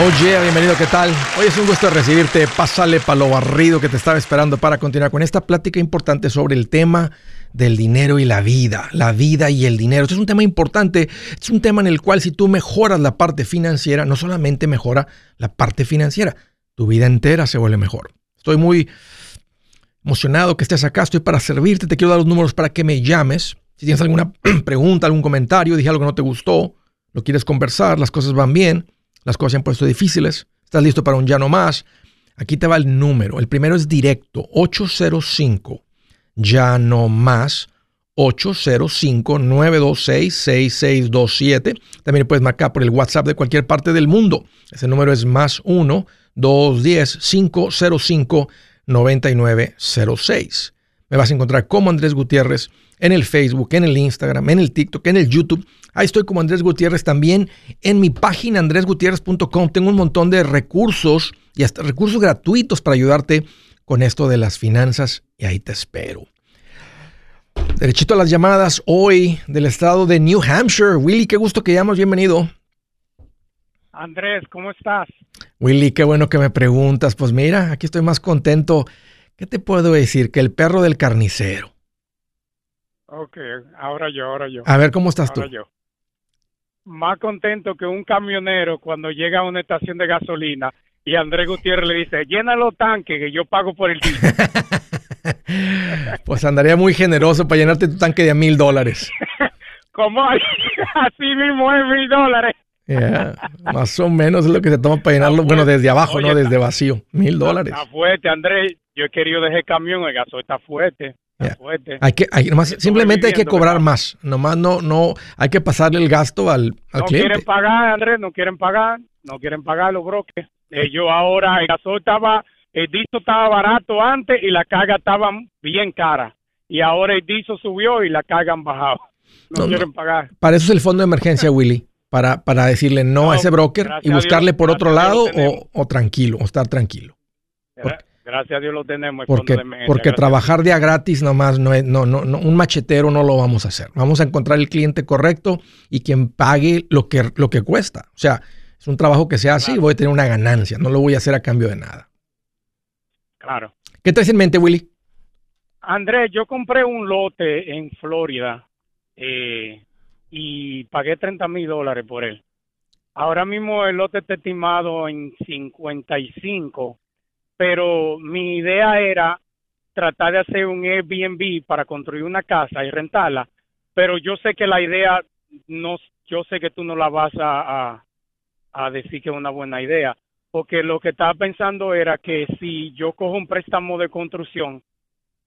Oye, bienvenido, ¿qué tal? Hoy es un gusto recibirte. Pásale para lo barrido que te estaba esperando para continuar con esta plática importante sobre el tema del dinero y la vida. La vida y el dinero. Este es un tema importante. Es un tema en el cual si tú mejoras la parte financiera, no solamente mejora la parte financiera, tu vida entera se vuelve mejor. Estoy muy emocionado que estés acá. Estoy para servirte. Te quiero dar los números para que me llames. Si tienes alguna pregunta, algún comentario, dije algo que no te gustó, lo quieres conversar, las cosas van bien las cosas se han puesto difíciles, estás listo para un ya no más. Aquí te va el número. El primero es directo, 805, ya no más, 805-926-6627. También puedes marcar por el WhatsApp de cualquier parte del mundo. Ese número es más 1-210-505-9906. Me vas a encontrar como Andrés Gutiérrez en el Facebook, en el Instagram, en el TikTok, en el YouTube. Ahí estoy como Andrés Gutiérrez también. En mi página andresgutierrez.com tengo un montón de recursos y hasta recursos gratuitos para ayudarte con esto de las finanzas y ahí te espero. Derechito a las llamadas hoy del estado de New Hampshire. Willy, qué gusto que llamas, bienvenido. Andrés, ¿cómo estás? Willy, qué bueno que me preguntas. Pues mira, aquí estoy más contento. ¿Qué te puedo decir? Que el perro del carnicero. Ok, ahora yo, ahora yo. A ver, ¿cómo estás ahora tú? Yo. Más contento que un camionero cuando llega a una estación de gasolina y Andrés Gutiérrez le dice, llena los tanques que yo pago por el diésel. pues andaría muy generoso para llenarte tu tanque de a mil dólares. ¿Cómo? Así mismo es mil dólares. más o menos es lo que se toma para llenarlo, bueno, desde abajo, no desde vacío, mil dólares. Está fuerte, Andrés. Yo he querido dejar el camión, el gasoil está fuerte. Hay que, hay, nomás, simplemente hay que cobrar más. Nomás no, no, hay que pasarle el gasto al, al no cliente. quieren pagar, Andrés, no quieren pagar, no quieren pagar los brokers. Ellos ahora, el gasoil estaba, el diso estaba barato antes y la carga estaba bien cara. Y ahora el diso subió y la carga han bajado. No, quieren pagar. Para eso es el fondo de emergencia, Willy. Para, para decirle no, a ese broker y buscarle por otro lado o, o, tranquilo, o estar tranquilo. Porque, Gracias a Dios lo tenemos. Porque, porque trabajar día gratis nomás no es, no, no, no, un machetero no lo vamos a hacer. Vamos a encontrar el cliente correcto y quien pague lo que, lo que cuesta. O sea, es un trabajo que se hace y voy a tener una ganancia. No lo voy a hacer a cambio de nada. Claro. ¿Qué traes en mente, Willy? Andrés, yo compré un lote en Florida eh, y pagué 30 mil dólares por él. Ahora mismo el lote está estimado en 55 pero mi idea era tratar de hacer un Airbnb para construir una casa y rentarla, pero yo sé que la idea no, yo sé que tú no la vas a, a, decir que es una buena idea, porque lo que estaba pensando era que si yo cojo un préstamo de construcción,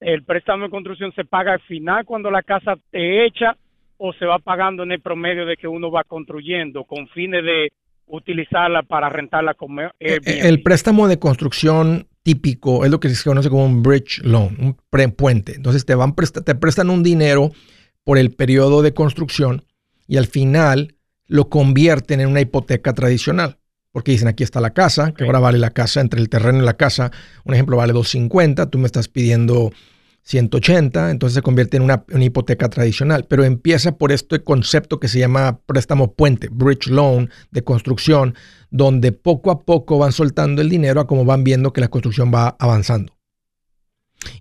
el préstamo de construcción se paga al final cuando la casa esté hecha o se va pagando en el promedio de que uno va construyendo con fines de utilizarla para rentarla como Airbnb. El préstamo de construcción típico es lo que se conoce como un bridge loan, un puente. Entonces te van te prestan un dinero por el periodo de construcción y al final lo convierten en una hipoteca tradicional. Porque dicen, aquí está la casa, que ahora vale la casa, entre el terreno y la casa, un ejemplo vale 250, tú me estás pidiendo 180, entonces se convierte en una, hipoteca tradicional, pero empieza por este concepto que se llama préstamo puente, bridge loan de construcción, donde poco a poco van soltando el dinero a como van viendo que la construcción va avanzando.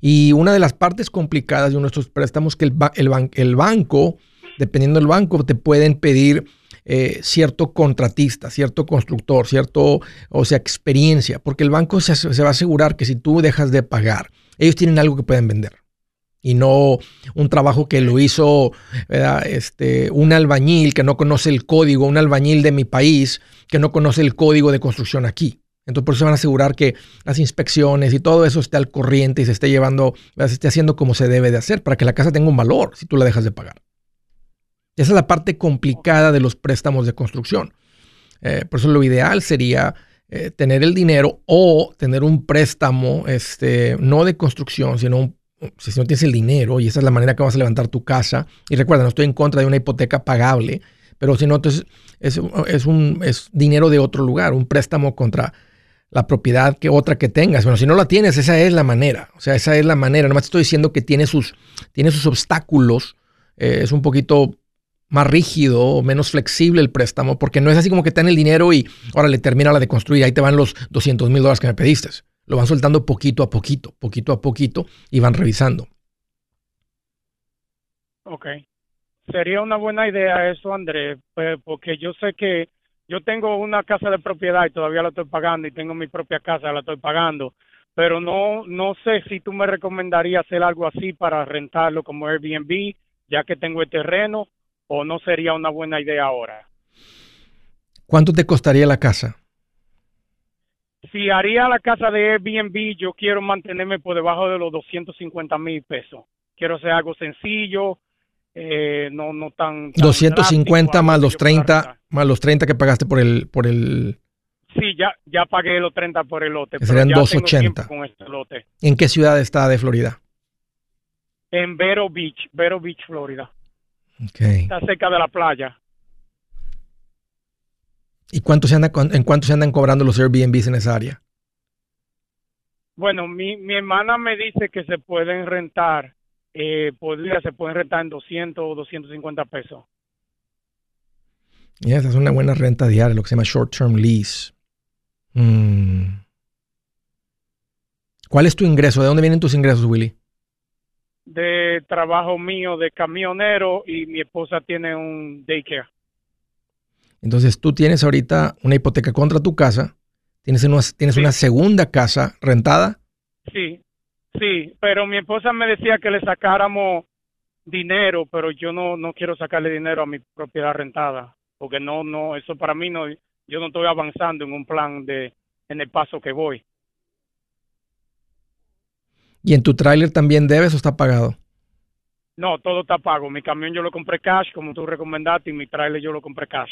Y una de las partes complicadas de uno de estos préstamos que el, el banco, dependiendo del banco, te pueden pedir eh, cierto contratista, cierto constructor, cierto, o sea, experiencia, porque el banco se, va a asegurar que si tú dejas de pagar, ellos tienen algo que pueden vender y no un trabajo que lo hizo este, un albañil que no conoce el código, un albañil de mi país que no conoce el código de construcción aquí. Entonces por eso van a asegurar que las inspecciones y todo eso esté al corriente y se esté llevando, se esté haciendo como se debe de hacer para que la casa tenga un valor si tú la dejas de pagar. Esa es la parte complicada de los préstamos de construcción. Eh, por eso lo ideal sería eh, tener el dinero o tener un préstamo, este, no de construcción, sino un, si no tienes el dinero y esa es la manera que vas a levantar tu casa. Y recuerda, no estoy en contra de una hipoteca pagable, pero si no, entonces es, es, un, es dinero de otro lugar, un préstamo contra la propiedad que otra que tengas. Bueno, si no la tienes, esa es la manera. O sea, esa es la manera. Nomás te estoy diciendo que tiene sus, tiene sus obstáculos. Eh, es un poquito más rígido o menos flexible el préstamo, porque no es así como que te dan el dinero y ahora le termina la de construir, ahí te van los 200 mil dólares que me pediste. Lo van soltando poquito a poquito, poquito a poquito y van revisando. Ok. Sería una buena idea eso, Andrés, porque yo sé que yo tengo una casa de propiedad y todavía la estoy pagando y tengo mi propia casa, la estoy pagando, pero no no sé si tú me recomendarías hacer algo así para rentarlo como Airbnb, ya que tengo el terreno o no sería una buena idea ahora. ¿Cuánto te costaría la casa? Si haría la casa de Airbnb, yo quiero mantenerme por debajo de los 250 mil pesos. Quiero hacer algo sencillo, eh, no, no tan, 250 más los 30 más los 30 que pagaste por el por el Sí, ya ya pagué los 30 por el lote, serían 280 con este lote. ¿En qué ciudad está de Florida? En Vero Beach, Vero Beach, Florida. Okay. Está cerca de la playa. ¿Y cuánto se anda, en cuánto se andan cobrando los Airbnbs en esa área? Bueno, mi, mi hermana me dice que se pueden rentar, eh, podría, se pueden rentar en 200 o 250 pesos. Y esa es una buena renta diaria, lo que se llama short term lease. Mm. ¿Cuál es tu ingreso? ¿De dónde vienen tus ingresos, Willy? De trabajo mío de camionero y mi esposa tiene un daycare. Entonces tú tienes ahorita una hipoteca contra tu casa, tienes, una, tienes una segunda casa rentada. Sí, sí, pero mi esposa me decía que le sacáramos dinero, pero yo no, no quiero sacarle dinero a mi propiedad rentada, porque no, no, eso para mí no, yo no estoy avanzando en un plan de, en el paso que voy. ¿Y en tu tráiler también debes o está pagado? No, todo está pago. Mi camión yo lo compré cash, como tú recomendaste, y mi tráiler yo lo compré cash.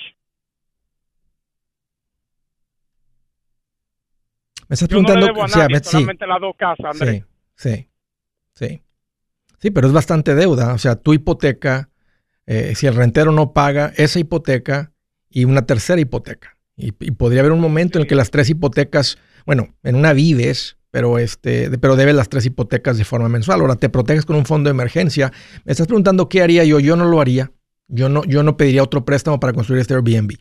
Me estás preguntando... No le debo solamente las dos casas, Andrés. Sí, sí, sí. Sí, pero es bastante deuda. O sea, tu hipoteca, eh, si el rentero no paga esa hipoteca y una tercera hipoteca. Y, y podría haber un momento en el que las tres hipotecas, bueno, en una vives, pero, este, pero debes las tres hipotecas de forma mensual. Ahora te proteges con un fondo de emergencia. Me estás preguntando qué haría yo. Yo no lo haría. Yo no, yo no pediría otro préstamo para construir este Airbnb.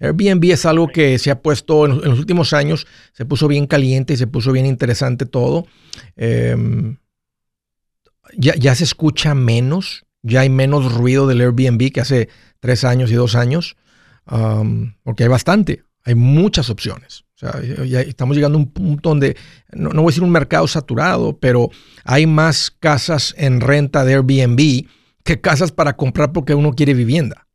Airbnb es algo que se ha puesto en, los últimos años, se puso bien caliente y se puso bien interesante todo. Em, ya, ya se escucha menos, ya hay menos ruido del Airbnb que hace tres años y dos años, porque hay bastante, hay muchas opciones ya estamos llegando a un punto donde, no, voy a decir un mercado saturado, pero hay más casas en renta de Airbnb que casas para comprar porque uno quiere vivienda.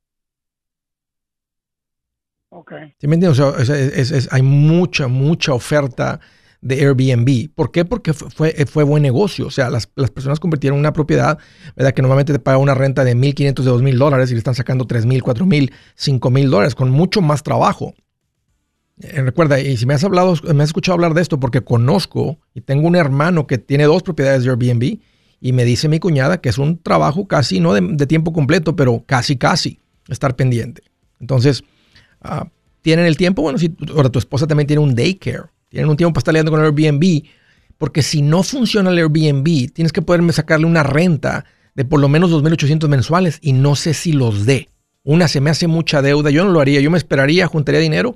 Ok. ¿Sí me entiendes? hay mucha, mucha oferta de Airbnb. ¿Por qué? Porque fue, fue buen negocio. O sea, las, personas convirtieron una propiedad, ¿verdad? Que normalmente te paga una renta de 1.500, de 2.000 dólares y le están sacando 3.000, 4.000, 5.000 dólares con mucho más trabajo. Eh, recuerda, y si me has hablado, me has escuchado hablar de esto porque conozco y tengo un hermano que tiene dos propiedades de Airbnb y me dice mi cuñada que es un trabajo casi, no de, tiempo completo, pero casi, casi estar pendiente. Entonces, ah, tienen el tiempo, bueno, si ahora tu esposa también tiene un daycare, tienen un tiempo para estar lidiando con el Airbnb, porque si no funciona el Airbnb, tienes que poderme sacarle una renta de por lo menos 2.800 mensuales y no sé si los dé. Una se me hace mucha deuda, yo no lo haría, yo me esperaría, juntaría dinero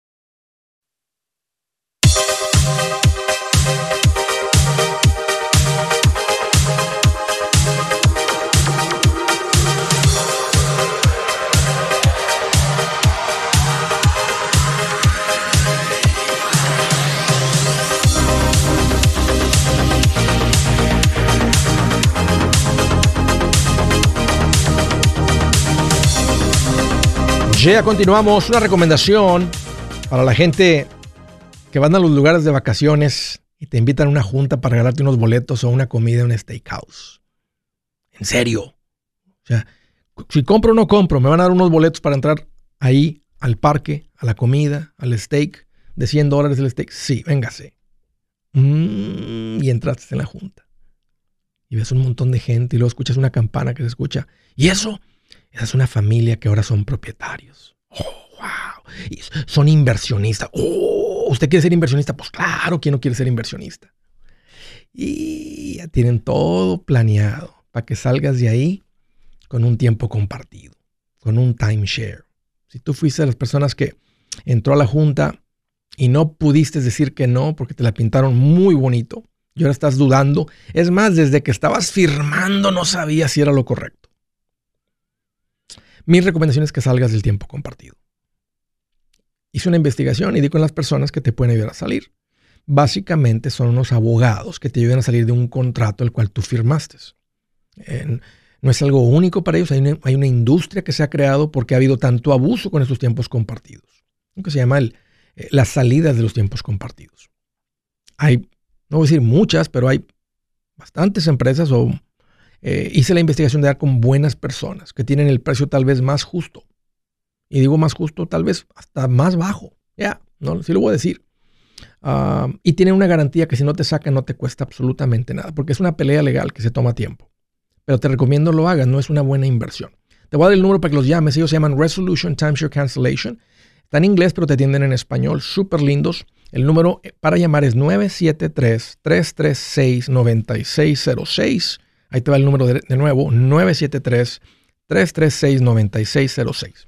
Ya continuamos. Una recomendación para la gente que van a los lugares de vacaciones y te invitan a una junta para regalarte unos boletos o una comida en un steakhouse. En serio. O sea, si compro o no compro, me van a dar unos boletos para entrar ahí al parque, a la comida, al steak, de 100 dólares el steak. Sí, véngase. Mm, y entraste en la junta. Y ves un montón de gente y luego escuchas una campana que se escucha. Y eso esa es una familia que ahora son propietarios. Oh, wow. Y son inversionistas. Oh, ¿usted quiere ser inversionista? Pues claro, ¿quién no quiere ser inversionista? Y ya tienen todo planeado para que salgas de ahí con un tiempo compartido, con un timeshare. Si tú fuiste de las personas que entró a la junta y no pudiste decir que no porque te la pintaron muy bonito y ahora estás dudando, es más, desde que estabas firmando no sabías si era lo correcto. Mi recomendación es que salgas del tiempo compartido. Hice una investigación y di con las personas que te pueden ayudar a salir. Básicamente son unos abogados que te ayudan a salir de un contrato el cual tú firmaste. no es algo único para ellos, hay una, industria que se ha creado porque ha habido tanto abuso con estos tiempos compartidos. Lo que se llama el, eh, las salidas de los tiempos compartidos. Hay, no voy a decir muchas, pero hay bastantes empresas o eh, hice la investigación de dar con buenas personas que tienen el precio tal vez más justo. Y digo más justo, tal vez hasta más bajo. Ya, no, sí lo voy a decir. Ah, y tienen una garantía que si no te sacan no te cuesta absolutamente nada, porque es una pelea legal que se toma tiempo. Pero te recomiendo lo hagas, no es una buena inversión. Te voy a dar el número para que los llames. Ellos se llaman Resolution Timeshare Cancellation. Está en inglés, pero te atienden en español. Súper lindos. El número para llamar es 973-336-9606. Ahí te va el número de, nuevo, 973-336-9606.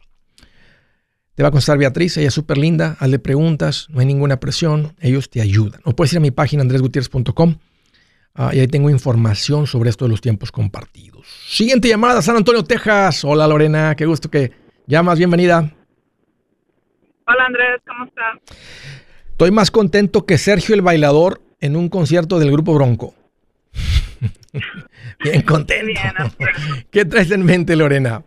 Te va a contestar Beatriz, ella es súper linda, hazle preguntas, no hay ninguna presión, ellos te ayudan. O puedes ir a mi página andresgutierrez.com ah, y ahí tengo información sobre esto de los tiempos compartidos. Siguiente llamada, San Antonio, Texas. Hola Lorena, qué gusto que llamas, bienvenida. Hola Andrés, ¿cómo estás? Estoy más contento que Sergio el bailador en un concierto del grupo Bronco. Bien contento. ¿Qué traes en mente, Lorena?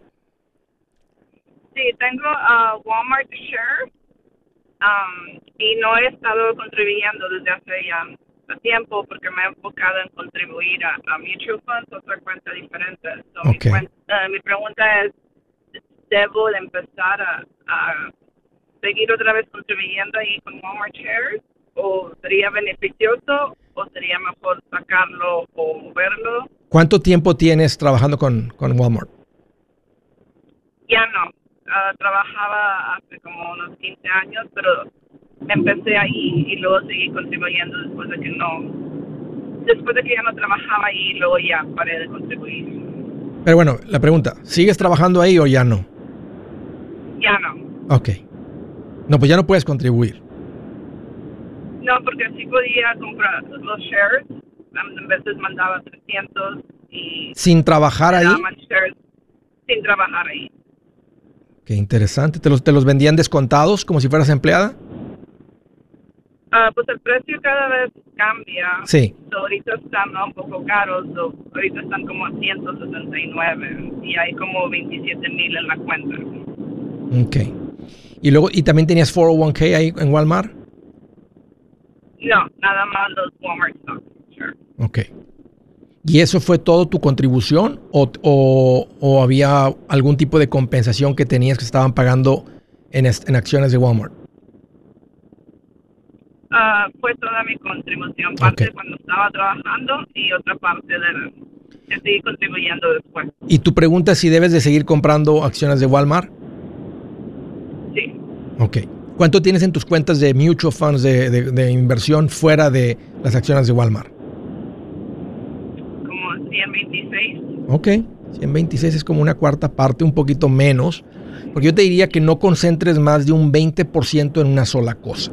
Sí, tengo a Walmart Share um, y no he estado contribuyendo desde hace ya tiempo porque me he enfocado en contribuir a, mutual funds, otra cuenta diferente. Eh, mi, pregunta es, ¿debo de empezar a, a seguir otra vez contribuyendo ahí con Walmart Shares? ¿O sería beneficioso o sería mejor sacarlo o verlo? ¿Cuánto tiempo tienes trabajando con, con Walmart? Ya no. Ah, trabajaba hace como unos 15 años, pero empecé ahí y luego seguí contribuyendo después de que no. Después de que ya no trabajaba ahí, luego ya paré de contribuir. Pero bueno, la pregunta, ¿sigues trabajando ahí o ya no? Ya no. Ok. No, pues ya no puedes contribuir. No, porque sí podía comprar los shares a veces mandaba 300 y... ¿Sin trabajar ahí? sin trabajar ahí. Qué interesante. ¿Te los, ¿Te los vendían descontados como si fueras empleada? Ah, pues el precio cada vez cambia. Sí. So, ahorita están un poco caros. so, ahorita están como a 169 y hay como 27 mil en la cuenta. Ok. Y luego, ¿y también tenías 401k ahí en Walmart? No, nada más los Walmart stocks. Sure. Ok. ¿Y eso fue todo tu contribución o, o- o había algún tipo de compensación que tenías que estaban pagando en, en acciones de Walmart? Ah, fue toda mi contribución, parte Ok. cuando estaba trabajando y otra parte de que seguí contribuyendo después. Y tu pregunta es si debes de seguir comprando acciones de Walmart. Sí. Ok. ¿Cuánto tienes en tus cuentas de mutual funds de, de- de inversión fuera de las acciones de Walmart? como 126. Ok. 126 es como una cuarta parte, un poquito menos. Porque yo te diría que no concentres más de un 20% en una sola cosa.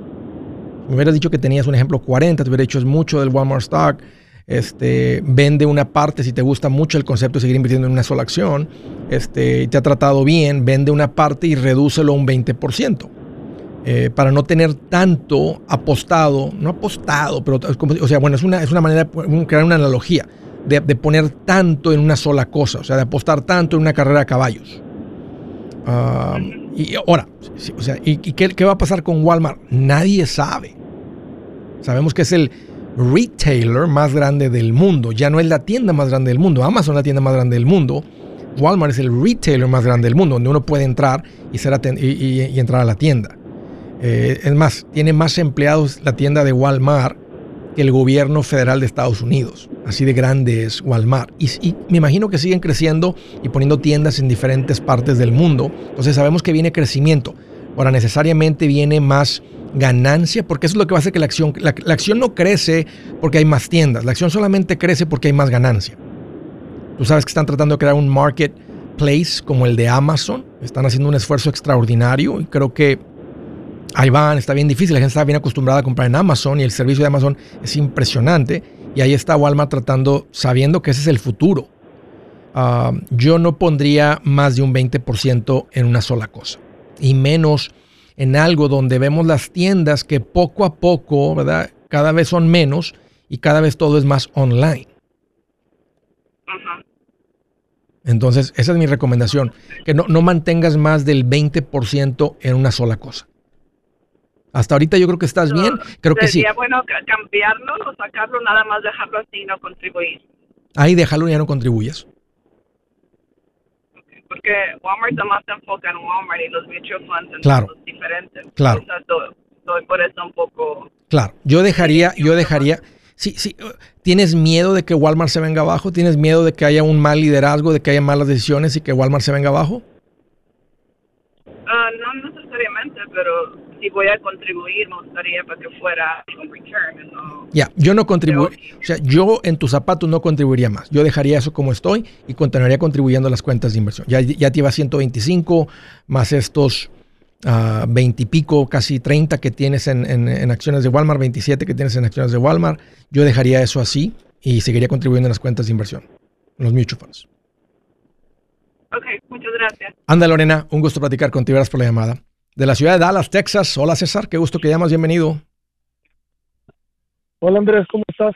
Me hubieras dicho que tenías un ejemplo 40, te hubiera dicho es mucho del Walmart stock. Este, vende una parte si te gusta mucho el concepto de seguir invirtiendo en una sola acción. Este, te ha tratado bien, vende una parte y redúcelo a un 20%. Eh, para no tener tanto apostado, no apostado, pero o sea, bueno, es una, es una manera de crear una analogía de, poner tanto en una sola cosa, o sea, de apostar tanto en una carrera de caballos. Ah, y ahora, o sea, ¿y, qué, va a pasar con Walmart? Nadie sabe. Sabemos que es el retailer más grande del mundo, ya no es la tienda más grande del mundo, Amazon es la tienda más grande del mundo, Walmart es el retailer más grande del mundo, donde uno puede entrar y entrar a la tienda. Eh, es más, tiene más empleados la tienda de Walmart que el gobierno federal de Estados Unidos. Así de grande es Walmart. Y, me imagino que siguen creciendo y poniendo tiendas en diferentes partes del mundo. Entonces sabemos que viene crecimiento. Ahora necesariamente viene más ganancia, porque eso es lo que va a hacer que la acción, la, la acción no crece porque hay más tiendas, la acción solamente crece porque hay más ganancia. Tú sabes que están tratando de crear un marketplace como el de Amazon, están haciendo un esfuerzo extraordinario y creo que ahí van, está bien difícil, la gente está bien acostumbrada a comprar en Amazon y el servicio de Amazon es impresionante y ahí está Walmart tratando, sabiendo que ese es el futuro. Ah, yo no pondría más de un 20% en una sola cosa y menos en algo donde vemos las tiendas que poco a poco, ¿verdad? Cada vez son menos y cada vez todo es más online. Entonces, esa es mi recomendación, que no, no mantengas más del 20% en una sola cosa. Hasta ahorita yo creo que estás bien, creo que sí. Sería bueno ca- cambiarlo o sacarlo, nada más dejarlo así y no contribuir. Ahí déjalo y ya no contribuyes. Porque Walmart nomás se enfoca en Walmart y los mutual funds en Claro. cosas diferentes. Claro. O sea, to- estoy por eso un poco... Claro, yo dejaría, yo dejaría. Sí, sí. uh, ¿Tienes miedo de que Walmart se venga abajo? ¿Tienes miedo de que haya un mal liderazgo, de que haya malas decisiones y que Walmart se venga abajo? ah, no necesariamente, pero si voy a contribuir, me gustaría para que fuera un return. ¿no? Ya, yo no contribuiría. O sea, yo en tus zapatos no contribuiría más. Yo dejaría eso como estoy y continuaría contribuyendo a las cuentas de inversión. Ya, ya te iba 125 más estos ah, 20 y pico, casi 30 que tienes en, en- en acciones de Walmart, 27 que tienes en acciones de Walmart. Yo dejaría eso así y seguiría contribuyendo en las cuentas de inversión, en los mutual funds. Ok, muchas gracias. Anda, Lorena, un gusto platicar contigo. Gracias por la llamada. De la ciudad de Dallas, Texas. Hola, César. Qué gusto que llamas. Bienvenido. Hola Andrés, ¿cómo estás?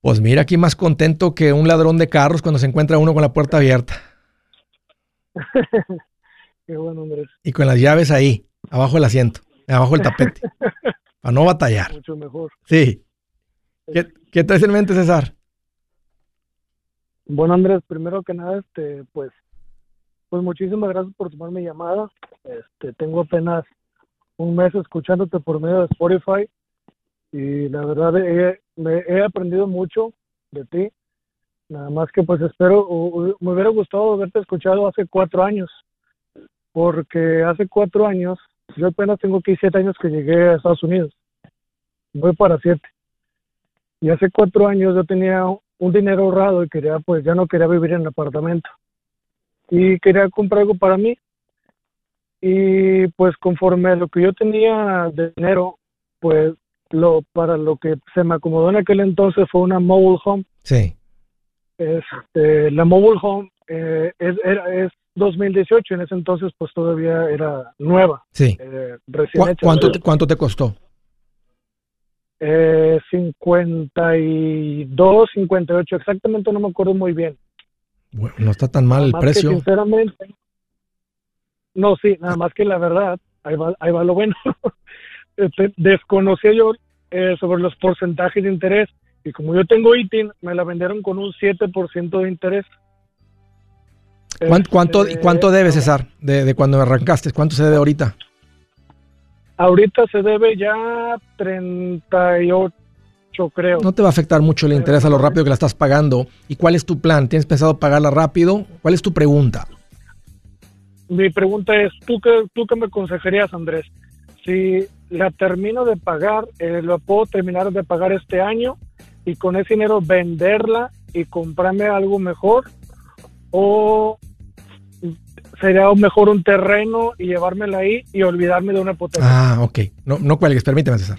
Pues mira, aquí más contento que un ladrón de carros cuando se encuentra uno con la puerta abierta Qué bueno Andrés, y con las llaves ahí, abajo del asiento, abajo del tapete, para no batallar. mucho mejor. Sí. ¿Qué, qué traes en mente, César? Bueno Andrés, primero que nada, este, pues, pues muchísimas gracias por tomar mi llamada. Este, tengo apenas un mes escuchándote por medio de Spotify y la verdad he, me he aprendido mucho de ti. Nada más que pues espero, me hubiera gustado haberte escuchado hace cuatro años, porque hace cuatro años, yo apenas tengo aquí siete años que llegué a Estados Unidos, voy para siete. Y hace cuatro años yo tenía un dinero ahorrado y quería, pues ya no quería vivir en el apartamento. Y quería comprar algo para mí. Y pues conforme a lo que yo tenía de dinero, pues lo para lo que se me acomodó en aquel entonces fue una mobile home. Sí. Este, la mobile home eh, es, era, es 2018, en ese entonces pues todavía era nueva, Sí. eh, recién ¿Cu- hecha, ¿Cuánto, ¿verdad? te, ¿Cuánto te costó? Eh, 52, 58, exactamente no me acuerdo muy bien. Bueno, no está tan mal el que precio. sinceramente, no, sí, nada más que la verdad, ahí va, ahí va lo bueno. Este, desconocía yo eh, sobre los porcentajes de interés y como yo tengo ITIN, me la vendieron con un 7% de interés. ¿Cuánto, cuánto, Este, cuánto debes, César, de, de cuando arrancaste? ¿Cuánto se debe ahorita? Ahorita se debe ya 38, creo. No te va a afectar mucho el interés a lo rápido que la estás pagando. ¿Y cuál es tu plan? ¿Tienes pensado pagarla rápido? ¿Cuál es tu pregunta? Mi pregunta es, ¿tú qué, ¿tú qué me aconsejarías, Andrés? Si la termino de pagar, eh, ¿lo puedo terminar de pagar este año y con ese dinero venderla y comprarme algo mejor? ¿O sería mejor un terreno y llevármela ahí y olvidarme de una hipoteca? Ah, ok. No, no cuelgues, permíteme, César.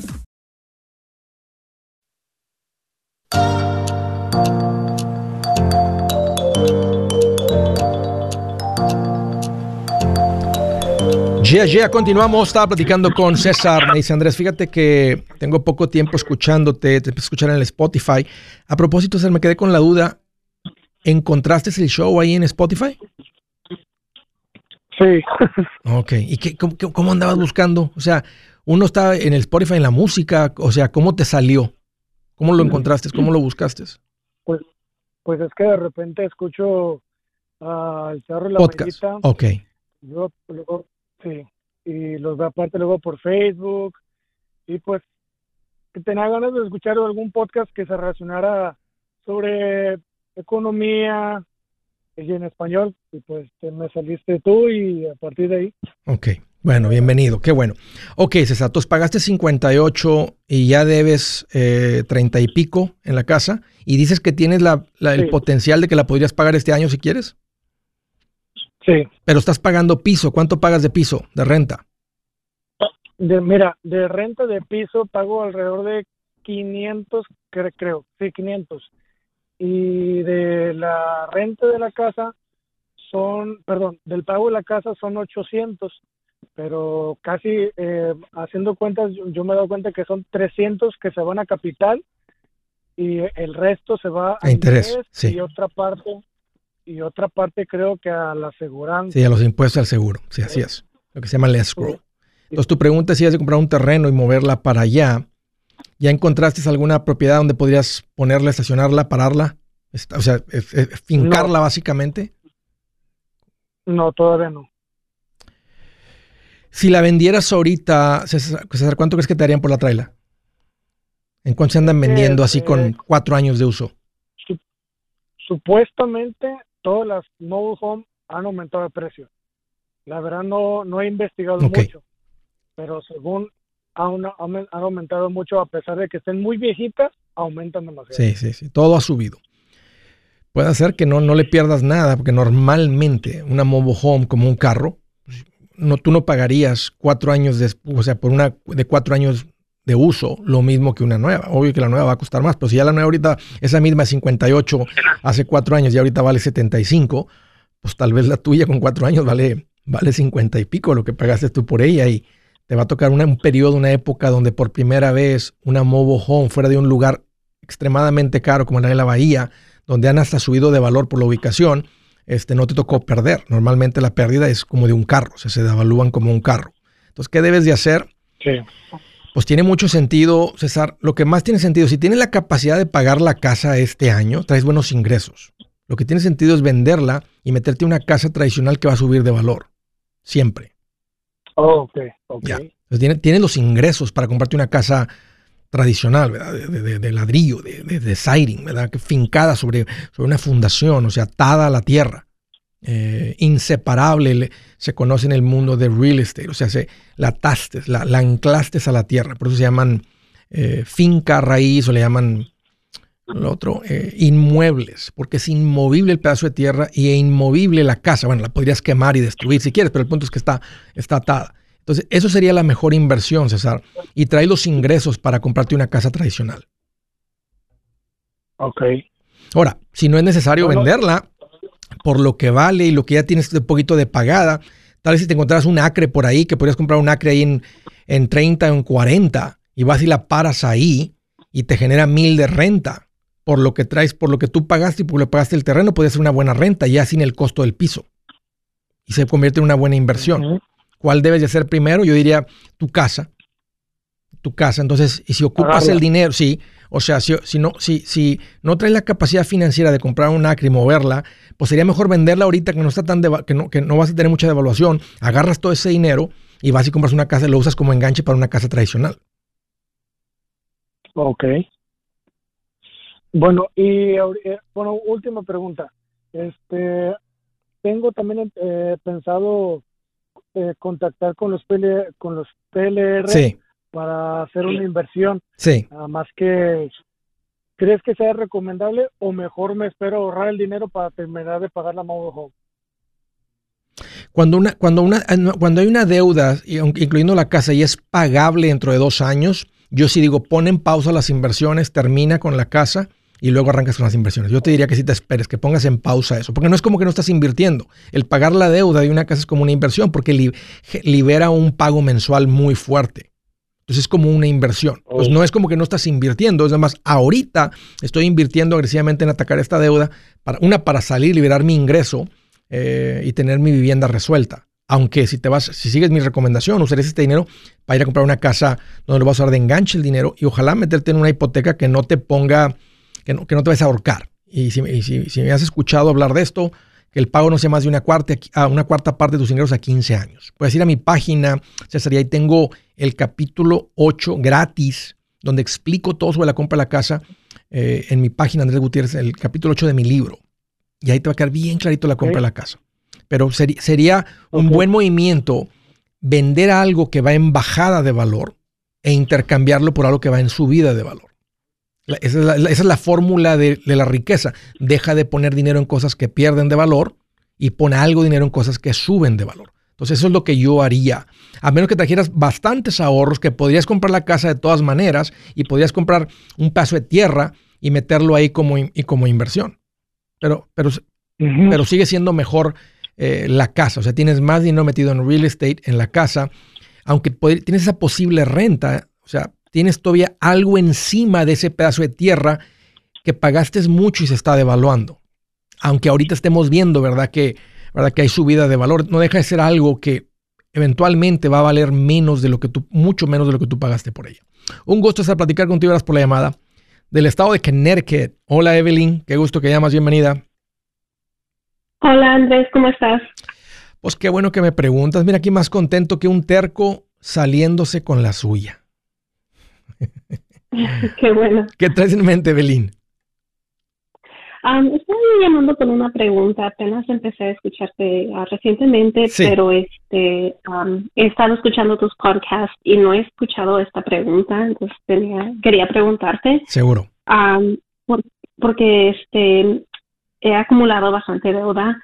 Ya, ya, continuamos. Estaba platicando con César. Me dice Andrés, fíjate que tengo poco tiempo escuchándote, te empecé a escuchar en el Spotify. A propósito, César, me quedé con la duda. ¿Encontraste el show ahí en Spotify? Sí. Ok. ¿Y qué, cómo, cómo andabas buscando? O sea, uno está en el Spotify en la música. O sea, ¿cómo te salió? ¿Cómo lo encontraste? ¿Cómo lo buscaste? pues, pues es que de repente escucho al Cerro y la Podcast. Ok. Luego, luego, sí, y los veo aparte luego por Facebook y pues que tenía ganas de escuchar algún podcast que se relacionara sobre economía y en español y pues te- me saliste tú y a partir de ahí Ok. Bueno, bienvenido. Qué bueno. Ok, César, tú pagaste 58 y ya debes eh, 30 y pico en la casa y dices que tienes la, la- el Sí. potencial de que la podrías pagar este año si quieres, sí pero estás pagando piso. ¿Cuánto pagas de piso, de renta? de, mira de renta de piso pago alrededor de 500 cre- creo sí 500 y de la renta de la casa son, perdón, del pago de la casa son 800, pero casi eh, haciendo cuentas, yo, yo me he dado cuenta que son 300 que se van a capital y el resto se va A interés, interés sí. y otra parte y otra parte creo que a la aseguranza. Sí, a los impuestos al seguro. Sí, así es. Lo que se llama el escrow. Entonces, tu pregunta es si has de comprar un terreno y moverla para allá. ¿Ya encontraste alguna propiedad donde podrías ponerla, estacionarla, pararla? O sea, eh, eh, fincarla básicamente. No, todavía no. Si la vendieras ahorita, César, César, ¿cuánto crees que te darían por la traila? ¿En cuánto se andan vendiendo así con eh, cuatro años de uso? Supuestamente todas las mobile home han aumentado de precio. La verdad no, no he investigado mucho, pero según han, han aumentado mucho a pesar de que estén muy viejitas, aumentan demasiado. Sí, sí, sí. Todo ha subido. Puede ser que no, no le pierdas nada, porque normalmente una mobile home como un carro, pues, no, tú no pagarías cuatro años de, o sea, por una de cuatro años de uso, lo mismo que una nueva. Obvio que la nueva va a costar más, pero si ya la nueva ahorita, esa misma 58 hace cuatro años y ahorita vale 75, pues tal vez la tuya con cuatro años vale, vale 50 y pico lo que pagaste tú por ella y te va a tocar una- un periodo, una época donde por primera vez una mobile home fuera de un lugar extremadamente caro como la de la Bahía, donde han hasta subido de valor por la ubicación, este, no te tocó perder. Normalmente la pérdida es como de un carro, o sea, se devalúan como un carro. Entonces, ¿qué debes de hacer? Sí. Pues tiene mucho sentido, César. Lo que más tiene sentido, si tienes la capacidad de pagar la casa este año, traes buenos ingresos. Lo que tiene sentido es venderla y meterte en una casa tradicional que va a subir de valor. Siempre. Oh, ok, ok. tienes, los ingresos para comprarte una casa tradicional, ¿verdad? De, ladrillo, de, de, siding, ¿verdad? Fincada sobre, una fundación, o sea, atada a la tierra. Eh, inseparable se conoce en el mundo de real estate, o sea, se, la atastes, la, anclaste a la tierra, por eso se llaman eh, finca raíz o le llaman lo otro, eh, inmuebles, porque es inmovible el pedazo de tierra y es inmovible la casa. Bueno, la podrías quemar y destruir si quieres, pero el punto es que está, está atada. Entonces, eso sería la mejor inversión, César, y trae los ingresos para comprarte una casa tradicional. Ok. Ahora, si no es necesario venderla, por lo que vale y lo que ya tienes un poquito de pagada. Tal vez si te encontraras un acre por ahí, que podrías comprar un acre ahí en, en 30 o en 40 y vas y la paras ahí y te genera mil de renta por lo que traes, por lo que tú pagaste y por lo que pagaste el terreno, puede ser una buena renta ya sin el costo del piso. Y se convierte en una buena inversión. ¿Cuál debes de hacer primero? Yo diría tu casa. Tu casa. Entonces, y si ocupas el dinero, sí, o sea, si, si, no, si, si no traes la capacidad financiera de comprar un acre y moverla, pues sería mejor venderla ahorita que no está tan que, no, que no vas a tener mucha devaluación. Agarras todo ese dinero y vas y compras una casa y lo usas como enganche para una casa tradicional. Ok. Bueno, y eh, bueno, última pregunta. Este, tengo también eh, pensado eh, contactar con los PL, con los PLR sí para hacer una inversión. Sí. Nada más que, ¿crees que sea recomendable o mejor me espero ahorrar el dinero para terminar de pagar la mobile home? Cuando, una, cuando, una, cuando hay una deuda, incluyendo la casa, y es pagable dentro de dos años, yo sí digo, pon en pausa las inversiones, termina con la casa y luego arrancas con las inversiones. Yo te diría que si te esperes, que pongas en pausa eso, porque no es como que no estás invirtiendo. El pagar la deuda de una casa es como una inversión, porque libera un pago mensual muy fuerte. Entonces es como una inversión. Pues no es como que no estás invirtiendo, es más, ahorita estoy invirtiendo agresivamente en atacar esta deuda, para, una para salir, liberar mi ingreso eh, y tener mi vivienda resuelta. Aunque si te vas, si sigues mi recomendación, usarías este dinero para ir a comprar una casa donde lo vas a usar de enganche el dinero y ojalá meterte en una hipoteca que no te ponga, que no, que no te vayas a ahorcar. Y si, si me has escuchado hablar de esto, que el pago no sea más de una cuarta, a una cuarta parte de tus ingresos a 15 años. Puedes ir a mi página, César, y ahí tengo el capítulo 8 gratis, donde explico todo sobre la compra de la casa eh, en mi página, Andrés Gutiérrez, el capítulo 8 de mi libro. Y ahí te va a quedar bien clarito la compra de la casa. Pero sería un buen movimiento vender algo que va en bajada de valor e intercambiarlo por algo que va en subida de valor. Esa es la, fórmula de, la riqueza. Deja de poner dinero en cosas que pierden de valor y pone algo de dinero en cosas que suben de valor. Entonces eso es lo que yo haría. A menos que trajeras bastantes ahorros que podrías comprar la casa de todas maneras y podrías comprar un paso de tierra y meterlo ahí como, y como inversión. Pero, pero, pero sigue siendo mejor eh, la casa. O sea, tienes más dinero metido en real estate en la casa, aunque tienes esa posible renta. O sea, tienes todavía algo encima de ese pedazo de tierra que pagaste mucho y se está devaluando. Aunque ahorita estemos viendo, ¿verdad? Que, ¿verdad? que hay subida de valor, no deja de ser algo que eventualmente va a valer menos de lo que tú, mucho menos de lo que tú pagaste por ella. Un gusto estar platicar contigo, gracias por la llamada. Del estado de Connecticut. Hola Evelyn, qué gusto que llamas, bienvenida. Hola Andrés, ¿cómo estás? Pues qué bueno que me preguntas. Mira, aquí más contento que un terco saliéndose con la suya. Qué bueno. ¿Qué traes en mente, Belín? estoy llamando con una pregunta. Apenas empecé a escucharte ah, recientemente, pero este he estado escuchando tus podcasts y no he escuchado esta pregunta, entonces quería preguntarte. Seguro. porque este he acumulado bastante deuda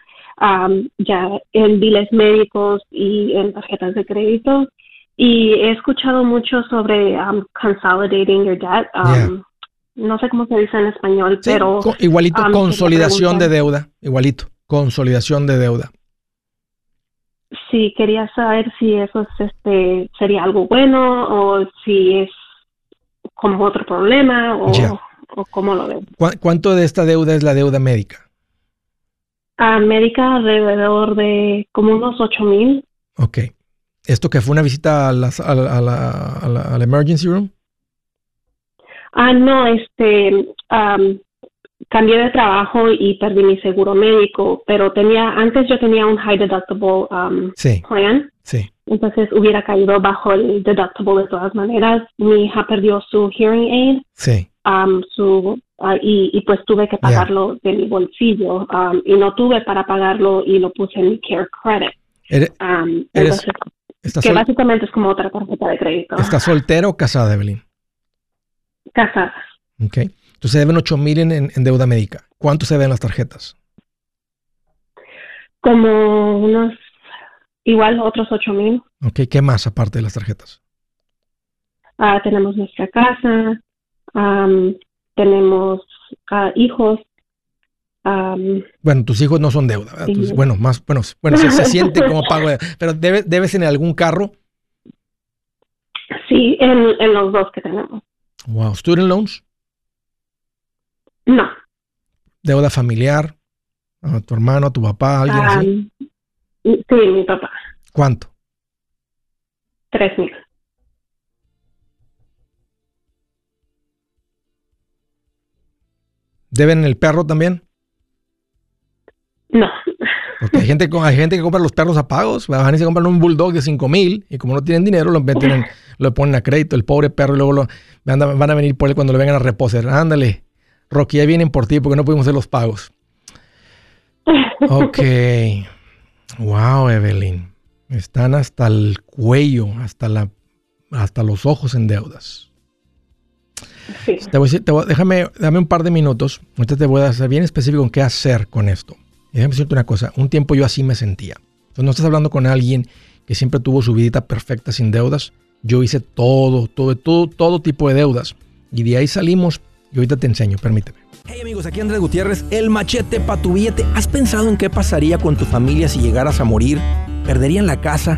ya en biles médicos y en tarjetas de crédito y he escuchado mucho sobre um, consolidating your debt. Um, no sé cómo se dice en español, pero... igualito, um, consolidación de deuda. Igualito, consolidación de deuda. Sí, quería saber si eso es, este, sería algo bueno o si es como otro problema o, o cómo lo veo. ¿Cuánto de esta deuda es la deuda médica? Uh, médica alrededor de como unos ocho mil. Ok. ¿Esto que fue una visita a, las- a la, a la- a la- a la emergency room? Ah, no, este, am, cambié de trabajo y perdí mi seguro médico, pero tenía, antes yo tenía un high deductible am, Sí, plan, sí. entonces hubiera caído bajo el deductible de todas maneras. Mi hija perdió su hearing aid, Sí. am, su, ah, y, y pues tuve que pagarlo de mi bolsillo, am, y no tuve para pagarlo y lo puse en mi care credit. ¿Eres, Am, Eres- entonces, estás, que básicamente es como otra tarjeta de crédito. estás soltera o casada, Evelyn? Casada. Ok. Entonces se deben 8 mil en, deuda médica. ¿Cuánto se deben las tarjetas? Como unos, igual otros ocho mil. Ok. ¿Qué más aparte de las tarjetas? Ah, tenemos nuestra casa, tenemos ah, hijos. Bueno, tus hijos no son deuda. ¿verdad? Sí. Tus- bueno, más, bueno, bueno, se, se siente como pago. de- Pero debe- debes en algún carro. sí, en, en los dos que tenemos. Wow. Student loans, No. deuda familiar, a tu hermano, a tu papá, alguien así. sí, mi papá, ¿Cuánto? tres mil. ¿Deben el perro también? No. Porque hay gente, co- hay gente que compra los perros a pagos. Van y se compran un bulldog de 5 mil y como no tienen dinero, lo meten en- lo ponen a crédito. El pobre perro y luego lo, van, a, venir por él cuando le vengan a reposer. Ándale, Rocky, ya vienen por ti porque no pudimos hacer los pagos. Ok. Wow, Evelyn. Están hasta el cuello, hasta, la, hasta los ojos en deudas. Sí. Te voy a decir, te voy déjame, dame un par de minutos. Ahorita te voy a hacer bien específico en qué hacer con esto. Déjame decirte una cosa. Un tiempo yo así me sentía. Entonces no estás hablando con alguien que siempre tuvo su vidita perfecta sin deudas. Yo hice todo, todo, todo, todo tipo de deudas. Y de ahí salimos y ahorita te enseño, permíteme. Hey amigos, aquí Andrés Gutiérrez, el machete para tu billete. ¿Has pensado en qué pasaría con tu familia si llegaras a morir? ¿Perderían la casa?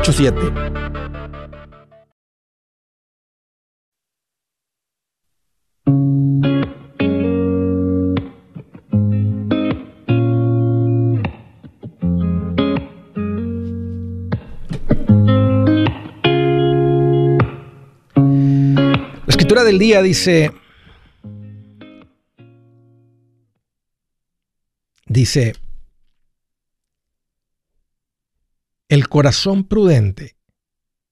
8887 844 748 8887 La escritura del día dice, dice, el corazón prudente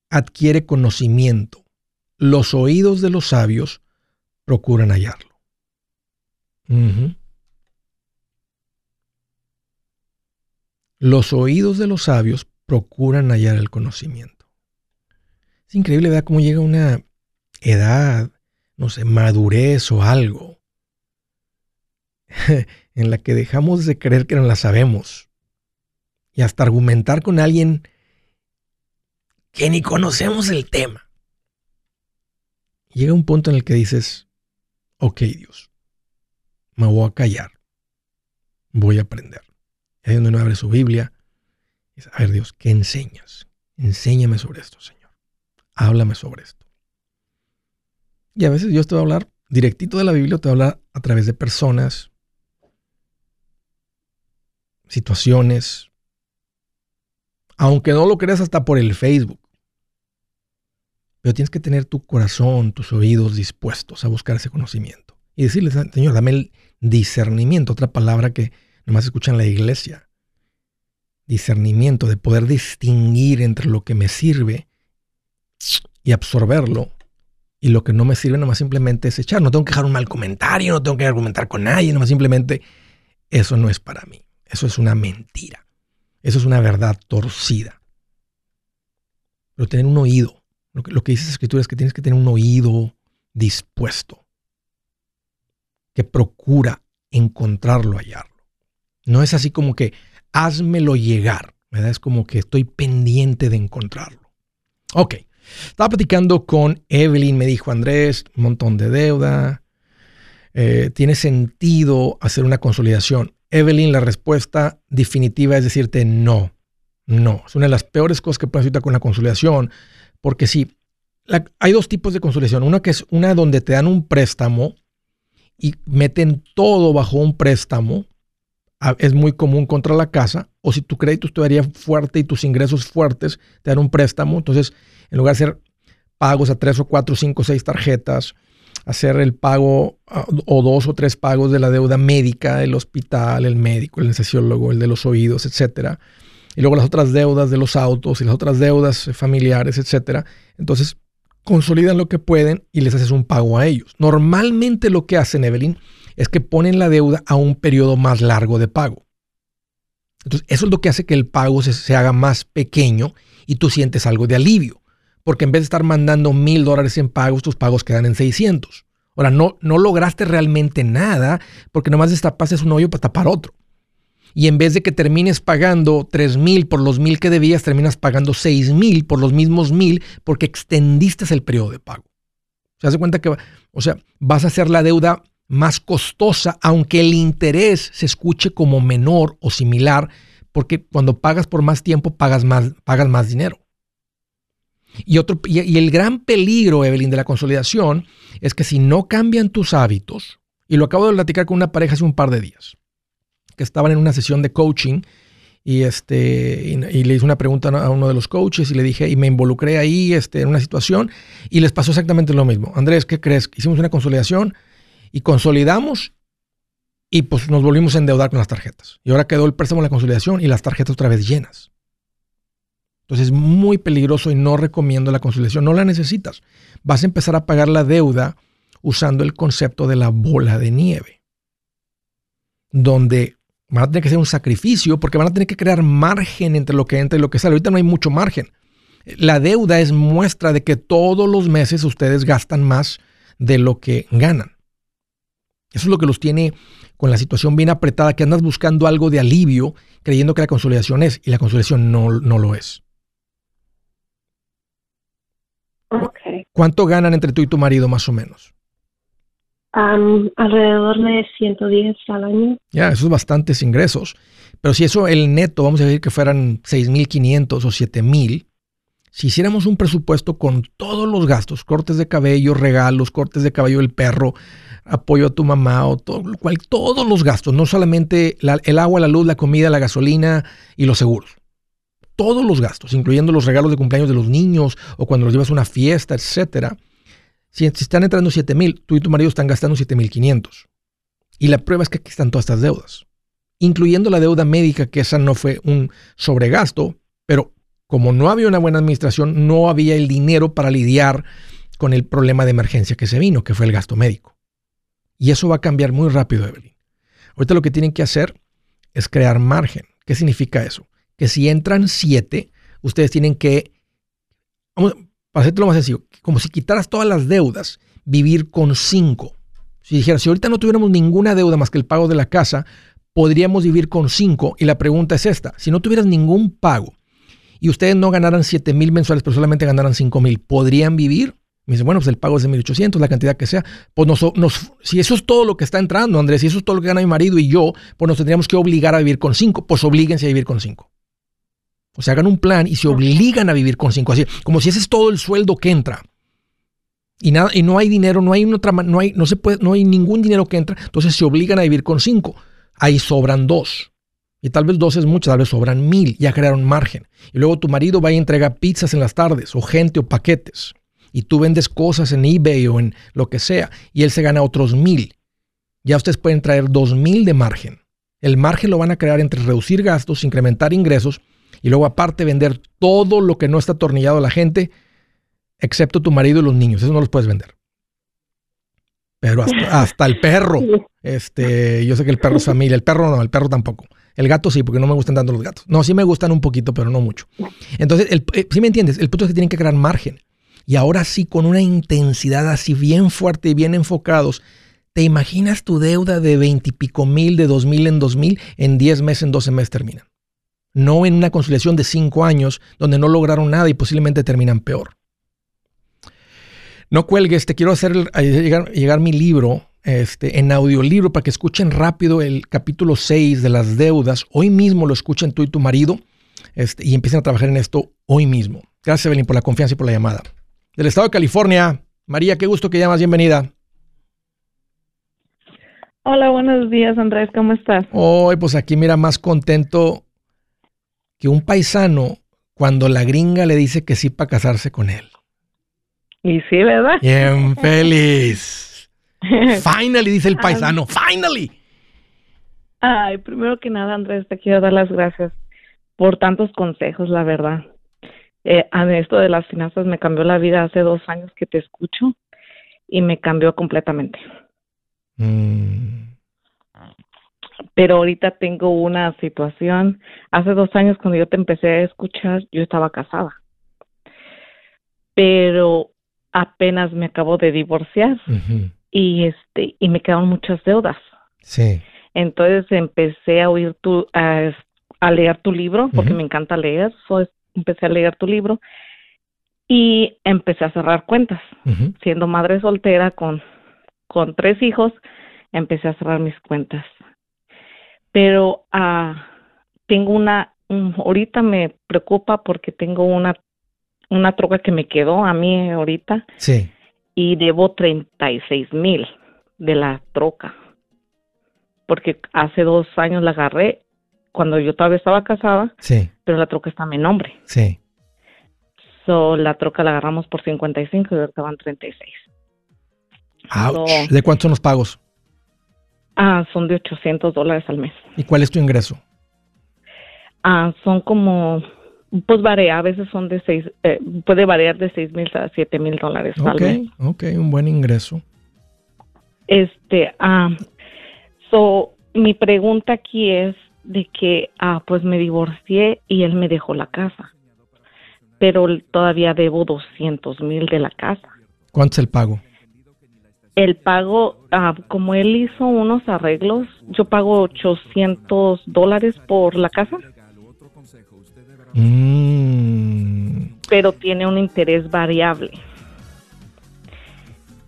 adquiere conocimiento, los oídos de los sabios procuran hallarlo. Los oídos de los sabios procuran hallar el conocimiento. Es increíble ver cómo llega una edad, no sé, madurez o algo, en la que dejamos de creer que no la sabemos y hasta argumentar con alguien que ni conocemos el tema. Llega un punto en el que dices, ok Dios, me voy a callar, voy a aprender. Ahí donde uno abre su Biblia, y dice, a ver Dios, ¿qué enseñas? Enséñame sobre esto, Señor. Háblame sobre esto. Y a veces Dios te va a hablar directito de la Biblia, te va a hablar a través de personas, situaciones, aunque no lo creas hasta por el Facebook. Pero tienes que tener tu corazón, tus oídos dispuestos a buscar ese conocimiento. Y decirle, Señor, dame el discernimiento, otra palabra que nomás escuchan en la iglesia. Discernimiento, de poder distinguir entre lo que me sirve y absorberlo y lo que no me sirve nomás simplemente es echar. No tengo que dejar un mal comentario, no tengo que argumentar con nadie, nomás simplemente eso no es para mí. Eso es una mentira. Eso es una verdad torcida. Pero tener un oído. Lo que, dice la escritura es que tienes que tener un oído dispuesto. Que procura encontrarlo, hallarlo. No es así como que házmelo llegar. Es como que estoy pendiente de encontrarlo. Ok. Estaba platicando con Evelyn, me dijo Andrés, un montón de deuda. Eh, ¿Tiene sentido hacer una consolidación? Evelyn, la respuesta definitiva es decirte no. No. Es una de las peores cosas que puedes hacer con la consolidación. Porque sí, hay dos tipos de consolidación. Una que es una donde te dan un préstamo y meten todo bajo un préstamo. Es muy común contra la casa. O si tu crédito estaría fuerte y tus ingresos fuertes, te dan un préstamo. Entonces, en lugar de hacer pagos a tres o cuatro, cinco, seis tarjetas, hacer el pago o dos o tres pagos de la deuda médica del hospital, el médico, el anestesiólogo, el de los oídos, etcétera. Y luego las otras deudas de los autos y las otras deudas familiares, etcétera. Entonces, consolidan lo que pueden y les haces un pago a ellos. Normalmente lo que hacen, Evelyn, es que ponen la deuda a un periodo más largo de pago. Entonces, eso es lo que hace que el pago se, se haga más pequeño y tú sientes algo de alivio porque en vez de estar mandando mil dólares en pagos, tus pagos quedan en 600. Ahora, no, no lograste realmente nada porque nomás destapaste un hoyo para tapar otro. Y en vez de que termines pagando 3 mil por los mil que debías, terminas pagando 6 mil por los mismos mil porque extendiste el periodo de pago. Se hace cuenta que, o sea, vas a hacer la deuda más costosa, aunque el interés se escuche como menor o similar, porque cuando pagas por más tiempo, pagas más, pagas más dinero. Y, otro, y, el gran peligro, Evelyn, de la consolidación es que si no cambian tus hábitos, y lo acabo de platicar con una pareja hace un par de días, que estaban en una sesión de coaching y, este, y, le hice una pregunta a uno de los coaches y le dije, y me involucré ahí este, en una situación y les pasó exactamente lo mismo. Andrés, ¿qué crees? Hicimos una consolidación y consolidamos y pues nos volvimos a endeudar con las tarjetas. Y ahora quedó el préstamo en la consolidación y las tarjetas otra vez llenas. Entonces es muy peligroso y no recomiendo la conciliación. No la necesitas. Vas a empezar a pagar la deuda usando el concepto de la bola de nieve, donde van a tener que hacer un sacrificio porque van a tener que crear margen entre lo que entra y lo que sale. Ahorita no hay mucho margen. La deuda es muestra de que todos los meses ustedes gastan más de lo que ganan. Eso es lo que los tiene con la situación bien apretada, que andas buscando algo de alivio creyendo que la consolidación es, y la consolidación no, no lo es. ¿Cuánto ganan entre tú y tu marido más o menos? alrededor de 110 al año. Ya, esos bastantes ingresos. Pero si eso, el neto, vamos a decir que fueran 6.500 o 7.000, si hiciéramos un presupuesto con todos los gastos, cortes de cabello, regalos, cortes de cabello del perro, apoyo a tu mamá, o todo, cual, todos los gastos, no solamente el agua, la luz, la comida, la gasolina y los seguros todos los gastos, incluyendo los regalos de cumpleaños de los niños o cuando los llevas a una fiesta, etcétera. Si, están entrando 7 mil, tú y tu marido están gastando 7 mil 500. Y la prueba es que aquí están todas estas deudas, incluyendo la deuda médica, que esa no fue un sobregasto, pero como no había una buena administración, no había el dinero para lidiar con el problema de emergencia que se vino, que fue el gasto médico. Y eso va a cambiar muy rápido, Evelyn. Ahorita lo que tienen que hacer es crear margen. ¿Qué significa eso? Que si entran siete, ustedes tienen que, vamos, para hacerte lo más sencillo, como si quitaras todas las deudas, vivir con cinco. Si dijeras, si ahorita no tuviéramos ninguna deuda más que el pago de la casa, podríamos vivir con cinco. Y la pregunta es esta, si no tuvieras ningún pago y ustedes no ganaran siete mil mensuales, pero solamente ganaran cinco mil, ¿podrían vivir? Me dice, bueno, pues el pago es de 1800, la cantidad que sea. Pues nos, si eso es todo lo que está entrando, Andrés, si eso es todo lo que gana mi marido y yo, pues nos tendríamos que obligar a vivir con cinco. Pues oblíguense a vivir con cinco. O sea, hagan un plan y se obligan a vivir con cinco. Así, como si ese es todo el sueldo que entra. Y, nada, y no hay dinero, no hay, otra, no, hay, no, se puede, no hay ningún dinero que entra. Entonces se obligan a vivir con cinco. Ahí sobran dos. Y tal vez dos es mucho, tal vez sobran mil. Ya crearon margen. Y luego tu marido va y entrega pizzas en las tardes, o gente, o paquetes. Y tú vendes cosas en eBay o en lo que sea. Y él se gana otros mil. Ya ustedes pueden traer dos mil de margen. El margen lo van a crear entre reducir gastos, incrementar ingresos y luego aparte vender todo lo que no está atornillado a la gente, excepto tu marido y los niños. Eso no los puedes vender. Pero hasta, el perro. Este, yo sé que el perro es familia. El perro no, el perro tampoco. El gato sí, porque no me gustan tanto los gatos. No, sí me gustan un poquito, pero no mucho. Entonces, el, eh, ¿sí me entiendes? El punto es que tienen que crear margen. Y ahora sí, con una intensidad así bien fuerte y bien enfocados, ¿te imaginas tu deuda de veintipico mil, de dos mil en dos mil, en diez meses, en doce meses terminan? No en una conciliación de cinco años donde no lograron nada y posiblemente terminan peor. No cuelgues, te quiero hacer llegar, llegar mi libro este, en audiolibro para que escuchen rápido el capítulo 6 de las deudas. Hoy mismo lo escuchen tú y tu marido este, y empiecen a trabajar en esto hoy mismo. Gracias, Evelyn, por la confianza y por la llamada. Del estado de California, María, qué gusto que llamas, bienvenida. Hola, buenos días, Andrés, ¿cómo estás? Hoy, pues aquí mira, más contento que un paisano cuando la gringa le dice que sí para casarse con él. Y sí, ¿verdad? Bien feliz. finally, dice el paisano, finally. Ay, primero que nada, Andrés, te quiero dar las gracias por tantos consejos, la verdad. Eh, a esto de las finanzas me cambió la vida hace dos años que te escucho y me cambió completamente. Mm. Pero ahorita tengo una situación. Hace dos años cuando yo te empecé a escuchar, yo estaba casada. Pero apenas me acabo de divorciar y este y me quedaron muchas deudas. Sí. Entonces empecé a oír tu a, leer tu libro porque me encanta leer, empecé a leer tu libro y empecé a cerrar cuentas. Siendo madre soltera con con tres hijos, empecé a cerrar mis cuentas. Pero ah, tengo una ahorita me preocupa porque tengo una una troca que me quedó a mí ahorita. Sí. Y debo 36 mil de la troca. Porque hace dos años la agarré cuando yo todavía estaba casada. Sí. Pero la troca está a mi nombre. Sí. So, la troca la agarramos por 55 y ahorita van 36. Ouch. ¿De cuántos son los pagos? Ah, son de 800 dólares al mes. ¿Y cuál es tu ingreso? Ah, son como pues varía, a veces son de seis, eh, puede variar de seis mil a siete mil dólares al mes. Ok, un buen ingreso. Este, ah, so, mi pregunta aquí es de que, ah, pues me divorcié y él me dejó la casa, pero todavía debo 200 mil de la casa. ¿Cuánto es el pago? El pago, ah, como él hizo unos arreglos, yo pago 800 dólares por la casa. Mm. Pero tiene un interés variable.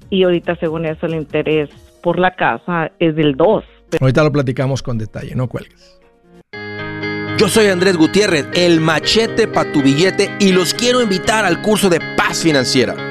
Y ahorita, según eso, el interés por la casa es del 2. Ahorita lo platicamos con detalle, no cuelgues. Yo soy Andrés Gutiérrez, el machete para tu billete, y los quiero invitar al curso de paz financiera.